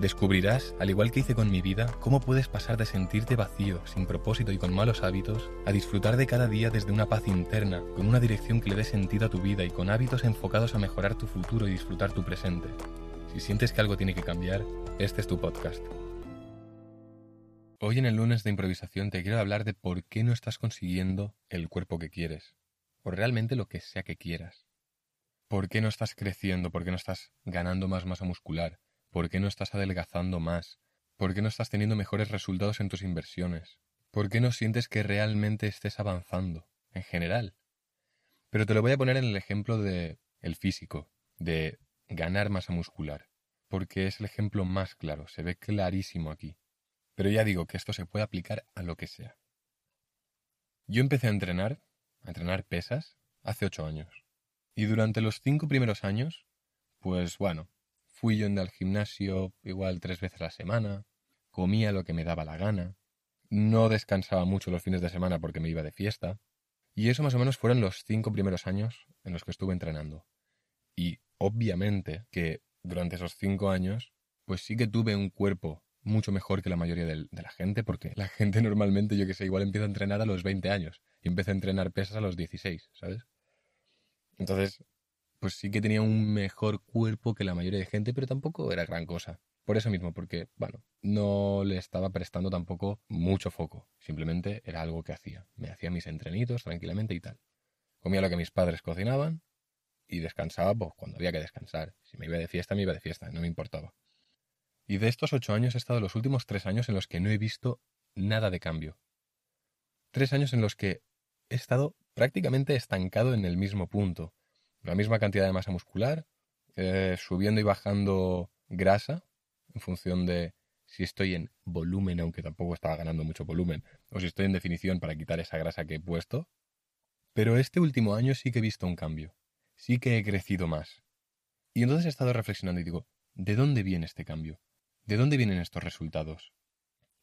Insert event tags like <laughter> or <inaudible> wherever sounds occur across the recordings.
Descubrirás, al igual que hice con mi vida, cómo puedes pasar de sentirte vacío, sin propósito y con malos hábitos, a disfrutar de cada día desde una paz interna, con una dirección que le dé sentido a tu vida y con hábitos enfocados a mejorar tu futuro y disfrutar tu presente. Si sientes que algo tiene que cambiar, este es tu podcast. Hoy en el lunes de improvisación te quiero hablar de por qué no estás consiguiendo el cuerpo que quieres, o realmente lo que sea que quieras. ¿Por qué no estás creciendo? ¿Por qué no estás ganando más masa muscular? ¿Por qué no estás adelgazando más? ¿Por qué no estás teniendo mejores resultados en tus inversiones? ¿Por qué no sientes que realmente estés avanzando, en general? Pero te lo voy a poner en el ejemplo de el físico, de ganar masa muscular, porque es el ejemplo más claro, se ve clarísimo aquí. Pero ya digo que esto se puede aplicar a lo que sea. Yo empecé a entrenar, a entrenar pesas, hace ocho años. Y durante los cinco primeros años, pues bueno, Fui yendo al gimnasio igual tres veces a la semana, comía lo que me daba la gana, no descansaba mucho los fines de semana porque me iba de fiesta, y eso más o menos fueron los cinco primeros años en los que estuve entrenando. Y obviamente que durante esos cinco años, pues sí que tuve un cuerpo mucho mejor que la mayoría de, la gente, porque la gente <laughs> normalmente, yo que sé, igual empieza a entrenar a los 20 años y empieza a entrenar pesas a los 16, ¿sabes? Entonces, pues sí que tenía un mejor cuerpo que la mayoría de gente, pero tampoco era gran cosa. Por eso mismo, porque, bueno, no le estaba prestando tampoco mucho foco. Simplemente era algo que hacía. Me hacía mis entrenitos tranquilamente y tal. Comía lo que mis padres cocinaban y descansaba pues, cuando había que descansar. Si me iba de fiesta, me iba de fiesta, no me importaba. Y de estos ocho años he estado los últimos tres años en los que no he visto nada de cambio. Tres años en los que he estado prácticamente estancado en el mismo punto la misma cantidad de masa muscular, eh, subiendo y bajando grasa en función de si estoy en volumen, aunque tampoco estaba ganando mucho volumen, o si estoy en definición para quitar esa grasa que he puesto. Pero este último año sí que he visto un cambio, sí que he crecido más. Y entonces he estado reflexionando y digo, ¿de dónde viene este cambio? ¿De dónde vienen estos resultados?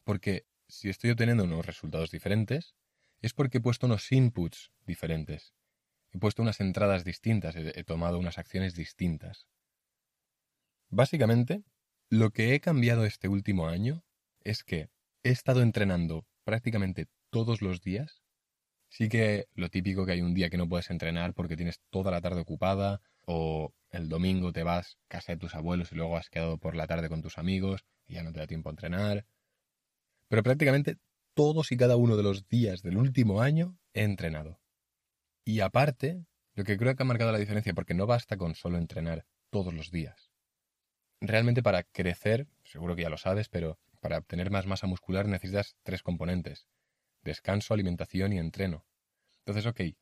Porque si estoy obteniendo unos resultados diferentes, es porque he puesto unos inputs diferentes. He puesto unas entradas distintas, he, tomado unas acciones distintas. Básicamente, lo que he cambiado este último año es que he estado entrenando prácticamente todos los días. Sí que lo típico que hay un día que no puedes entrenar porque tienes toda la tarde ocupada o el domingo te vas a casa de tus abuelos y luego has quedado por la tarde con tus amigos y ya no te da tiempo a entrenar. Pero prácticamente todos y cada uno de los días del último año he entrenado. Y aparte, lo que creo que ha marcado la diferencia, porque no basta con solo entrenar todos los días. Realmente para crecer, seguro que ya lo sabes, pero para obtener más masa muscular necesitas tres componentes. Descanso, alimentación y entreno. Entonces, ok,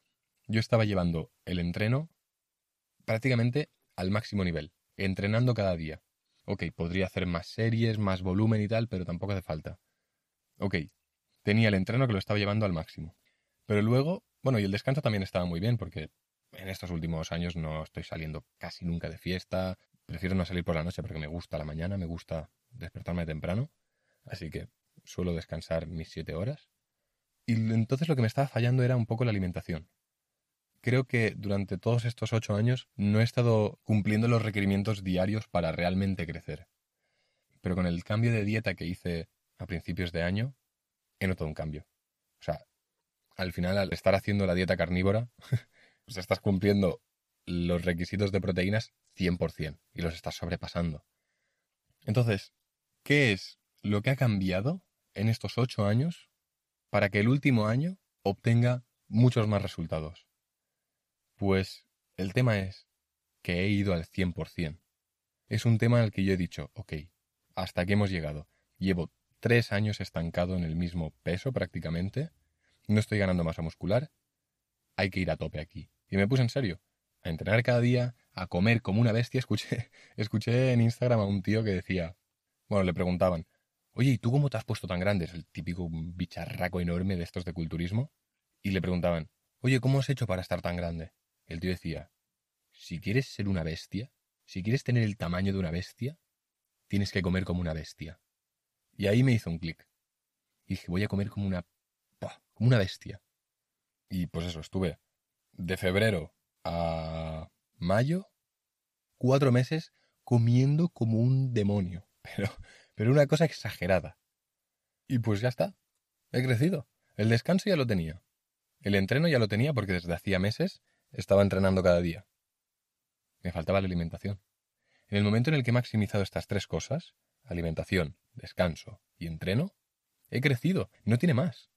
yo estaba llevando el entreno prácticamente al máximo nivel, entrenando cada día. Ok, podría hacer más series, más volumen y tal, pero tampoco hace falta. Ok, tenía el entreno que lo estaba llevando al máximo. Pero luego bueno, y el descanso también estaba muy bien porque en estos últimos años no estoy saliendo casi nunca de fiesta. Prefiero no salir por la noche porque me gusta la mañana, me gusta despertarme temprano. Así que suelo descansar mis siete horas. Y entonces lo que me estaba fallando era un poco la alimentación. Creo que durante todos estos ocho años no he estado cumpliendo los requerimientos diarios para realmente crecer. Pero con el cambio de dieta que hice a principios de año, he notado un cambio. O sea, al final, al estar haciendo la dieta carnívora, <laughs> pues estás cumpliendo los requisitos de proteínas 100% y los estás sobrepasando. Entonces, ¿qué es lo que ha cambiado en estos ocho años para que el último año obtenga muchos más resultados? Pues el tema es que he ido al 100%. Es un tema al que yo he dicho, ok, hasta aquí hemos llegado. Llevo tres años estancado en el mismo peso prácticamente no estoy ganando masa muscular, hay que ir a tope aquí. Y me puse en serio, a entrenar cada día, a comer como una bestia. <laughs> Escuché, escuché en Instagram a un tío que decía, bueno, le preguntaban, oye, ¿y tú cómo te has puesto tan grande? Es el típico bicharraco enorme de estos de culturismo. Y le preguntaban, oye, ¿cómo has hecho para estar tan grande? El tío decía, si quieres ser una bestia, si quieres tener el tamaño de una bestia, tienes que comer como una bestia. Y ahí me hizo un clic. Y dije, voy a comer como una... una bestia. Y pues eso, estuve de febrero a mayo, cuatro meses comiendo como un demonio. <laughs> Pero, pero una cosa exagerada. Y pues ya está. He crecido. El descanso ya lo tenía. El entreno ya lo tenía porque desde hacía meses estaba entrenando cada día. Me faltaba la alimentación. En el momento en el que he maximizado estas tres cosas, alimentación, descanso y entreno, he crecido. No tiene más.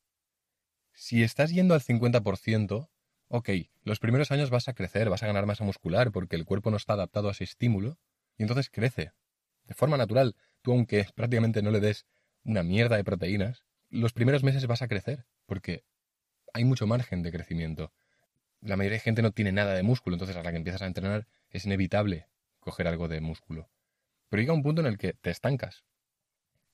Si estás yendo al 50%, ok, los primeros años vas a crecer, vas a ganar masa muscular porque el cuerpo no está adaptado a ese estímulo y entonces crece. De forma natural, tú aunque prácticamente no le des una mierda de proteínas, los primeros meses vas a crecer porque hay mucho margen de crecimiento. La mayoría de gente no tiene nada de músculo, entonces a la que empiezas a entrenar es inevitable coger algo de músculo. Pero llega un punto en el que te estancas.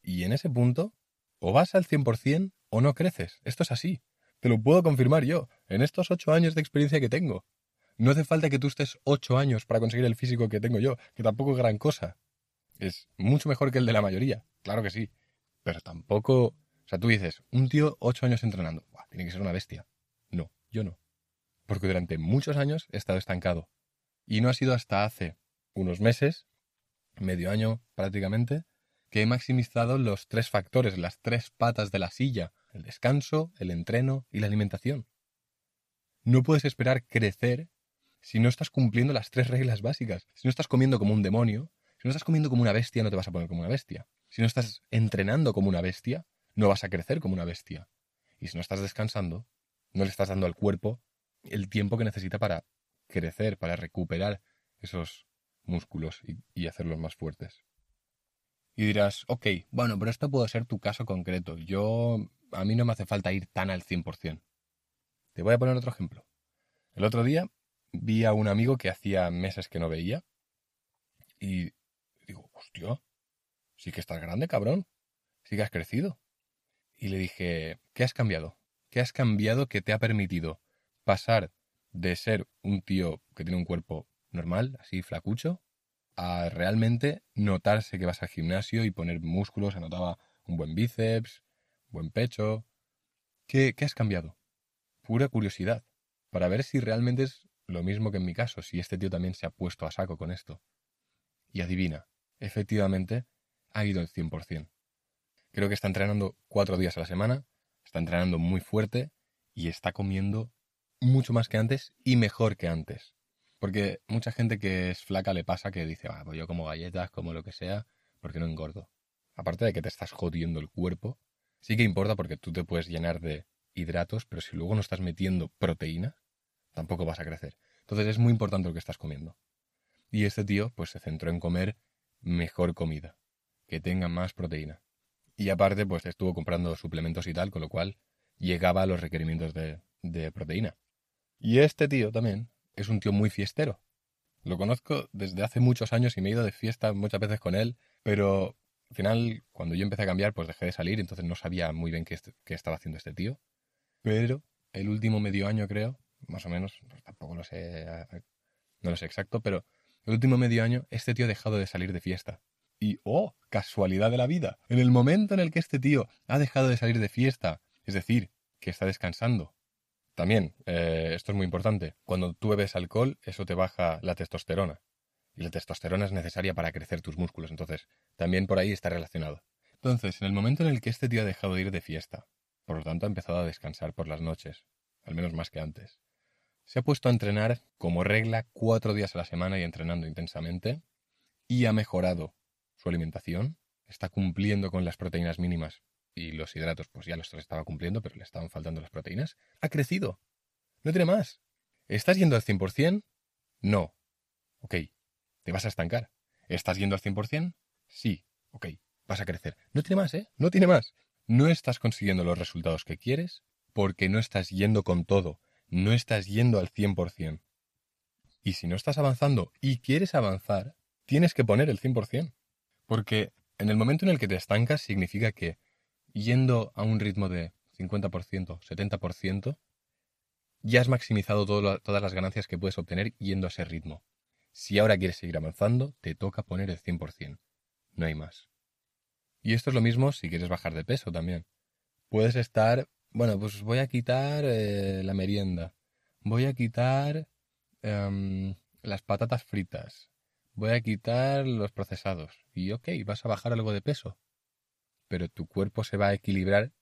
Y en ese punto, o vas al 100% o no creces. Esto es así. Te lo puedo confirmar yo, en estos ocho años de experiencia que tengo. No hace falta que tú estés ocho años para conseguir el físico que tengo yo, que tampoco es gran cosa. Es mucho mejor que el de la mayoría, claro que sí. Pero tampoco... O sea, tú dices, un tío ocho años entrenando. tiene que ser una bestia. No, yo no. Porque durante muchos años he estado estancado. Y no ha sido hasta hace unos meses, medio año prácticamente, que he maximizado los tres factores, las tres patas de la silla el descanso, el entreno y la alimentación. No puedes esperar crecer si no estás cumpliendo las tres reglas básicas. Si no estás comiendo como un demonio, si no estás comiendo como una bestia, no te vas a poner como una bestia. Si no estás entrenando como una bestia, no vas a crecer como una bestia. Y si no estás descansando, no le estás dando al cuerpo el tiempo que necesita para crecer, para recuperar esos músculos y, y hacerlos más fuertes. Y dirás, ok, bueno, pero esto puede ser tu caso concreto. Yo a mí no me hace falta ir tan al 100%. Te voy a poner otro ejemplo. El otro día vi a un amigo que hacía meses que no veía y digo, hostia, sí que estás grande, cabrón. Sí que has crecido. Y le dije, ¿qué has cambiado? ¿Qué has cambiado que te ha permitido pasar de ser un tío que tiene un cuerpo normal, así flacucho, a realmente notarse que vas al gimnasio y poner músculos, se notaba un buen bíceps, buen pecho. ¿Qué, ¿Qué has cambiado? Pura curiosidad, para ver si realmente es lo mismo que en mi caso, si este tío también se ha puesto a saco con esto. Y adivina, efectivamente, ha ido el 100%. Creo que está entrenando cuatro días a la semana, está entrenando muy fuerte y está comiendo mucho más que antes y mejor que antes. Porque mucha gente que es flaca le pasa que dice, ah, pues yo como galletas, como lo que sea, porque no engordo. Aparte de que te estás jodiendo el cuerpo, Sí que importa porque tú te puedes llenar de hidratos, pero si luego no estás metiendo proteína, tampoco vas a crecer. Entonces es muy importante lo que estás comiendo. Y este tío pues se centró en comer mejor comida, que tenga más proteína. Y aparte pues estuvo comprando suplementos y tal, con lo cual llegaba a los requerimientos de, de proteína. Y este tío también es un tío muy fiestero. Lo conozco desde hace muchos años y me he ido de fiesta muchas veces con él, pero al final, cuando yo empecé a cambiar, pues dejé de salir, entonces no sabía muy bien qué, qué estaba haciendo este tío. Pero el último medio año, creo, más o menos, pues tampoco lo sé, no lo sé exacto, pero el último medio año este tío ha dejado de salir de fiesta. Y, oh, casualidad de la vida, en el momento en el que este tío ha dejado de salir de fiesta, es decir, que está descansando. También, eh, esto es muy importante, cuando tú bebes alcohol, eso te baja la testosterona y la testosterona es necesaria para crecer tus músculos, entonces también por ahí está relacionado. Entonces, en el momento en el que este tío ha dejado de ir de fiesta, por lo tanto ha empezado a descansar por las noches, al menos más que antes, se ha puesto a entrenar como regla cuatro días a la semana y entrenando intensamente, y ha mejorado su alimentación, está cumpliendo con las proteínas mínimas y los hidratos, pues ya los estaba cumpliendo, pero le estaban faltando las proteínas, ha crecido. No tiene más. ¿Estás yendo al 100%? No. Ok, te vas a estancar. ¿Estás yendo al 100%? Sí, ok, vas a crecer. No tiene más, ¿eh? No tiene más. No estás consiguiendo los resultados que quieres porque no estás yendo con todo, no estás yendo al 100%. Y si no estás avanzando y quieres avanzar, tienes que poner el 100%. Porque en el momento en el que te estancas significa que yendo a un ritmo de 50%, 70%, ya has maximizado todas las ganancias que puedes obtener yendo a ese ritmo. Si ahora quieres seguir avanzando, te toca poner el 100%. No hay más. Y esto es lo mismo si quieres bajar de peso también. Puedes estar, bueno, pues voy a quitar eh, la merienda. Voy a quitar em, las patatas fritas. Voy a quitar los procesados. Y ok, vas a bajar algo de peso. Pero tu cuerpo se va a equilibrar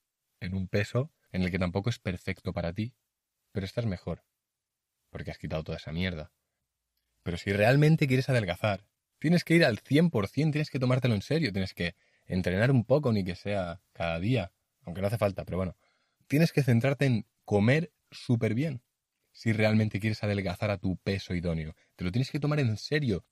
en un peso en el que tampoco es perfecto para ti, pero estás mejor. Porque has quitado toda esa mierda. Pero si realmente quieres adelgazar, tienes que ir al 100%, tienes que tomártelo en serio, tienes que entrenar un poco, ni que sea cada día, aunque no hace falta, pero bueno, tienes que centrarte en comer súper bien. Si realmente quieres adelgazar a tu peso idóneo, te lo tienes que tomar en serio.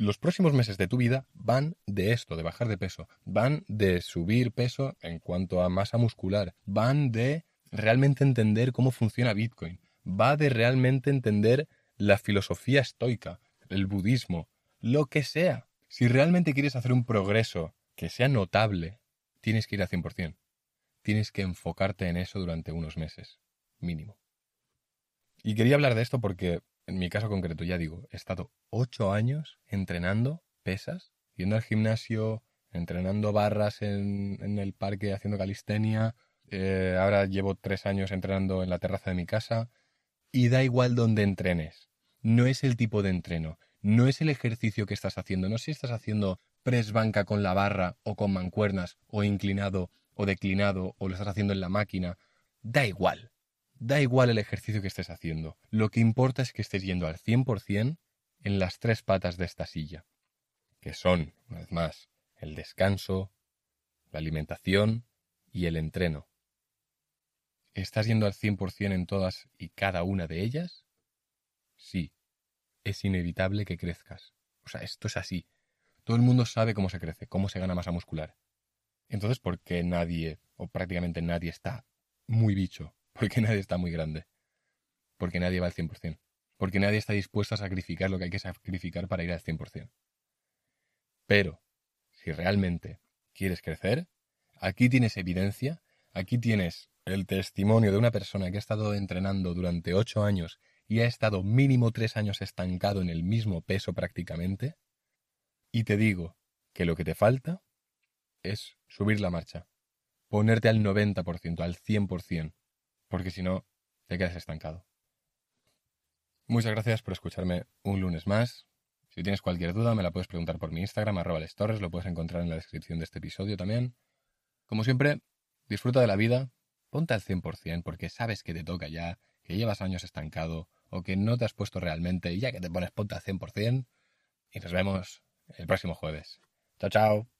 Los próximos meses de tu vida van de esto, de bajar de peso, van de subir peso en cuanto a masa muscular, van de realmente entender cómo funciona Bitcoin, va de realmente entender la filosofía estoica, el budismo, lo que sea. Si realmente quieres hacer un progreso que sea notable, tienes que ir al 100%. Tienes que enfocarte en eso durante unos meses, mínimo. Y quería hablar de esto porque, en mi caso concreto, ya digo, he estado ocho años entrenando pesas, yendo al gimnasio, entrenando barras en, el parque, haciendo calistenia. Eh, ahora llevo tres años entrenando en la terraza de mi casa. Y da igual donde entrenes. No es el tipo de entreno. No es el ejercicio que estás haciendo. No sé si estás haciendo press banca con la barra o con mancuernas o inclinado o declinado o lo estás haciendo en la máquina, da igual. Da igual el ejercicio que estés haciendo. Lo que importa es que estés yendo al 100% en las tres patas de esta silla, que son, una vez más, el descanso, la alimentación y el entreno. ¿Estás yendo al 100% en todas y cada una de ellas? Sí, es inevitable que crezcas. O sea, esto es así. Todo el mundo sabe cómo se crece, cómo se gana masa muscular. Entonces, ¿por qué nadie, o prácticamente nadie, está muy bicho? ¿Por qué nadie está muy grande? Porque nadie va al 100%. Porque nadie está dispuesto a sacrificar lo que hay que sacrificar para ir al 100%. Pero, si realmente quieres crecer, aquí tienes evidencia, aquí tienes el testimonio de una persona que ha estado entrenando durante 8 años y ha estado mínimo 3 años estancado en el mismo peso prácticamente, y te digo que lo que te falta es subir la marcha, ponerte al 90%, al 100%, porque si no, te quedas estancado. Muchas gracias por escucharme un lunes más. Si tienes cualquier duda, me la puedes preguntar por mi Instagram, arroba lo puedes encontrar en la descripción de este episodio también. Como siempre, disfruta de la vida, ponte al 100% porque sabes que te toca ya, que llevas años estancado o que no te has puesto realmente y ya que te pones ponte al 100%. Y nos vemos el próximo jueves. Chao, chao.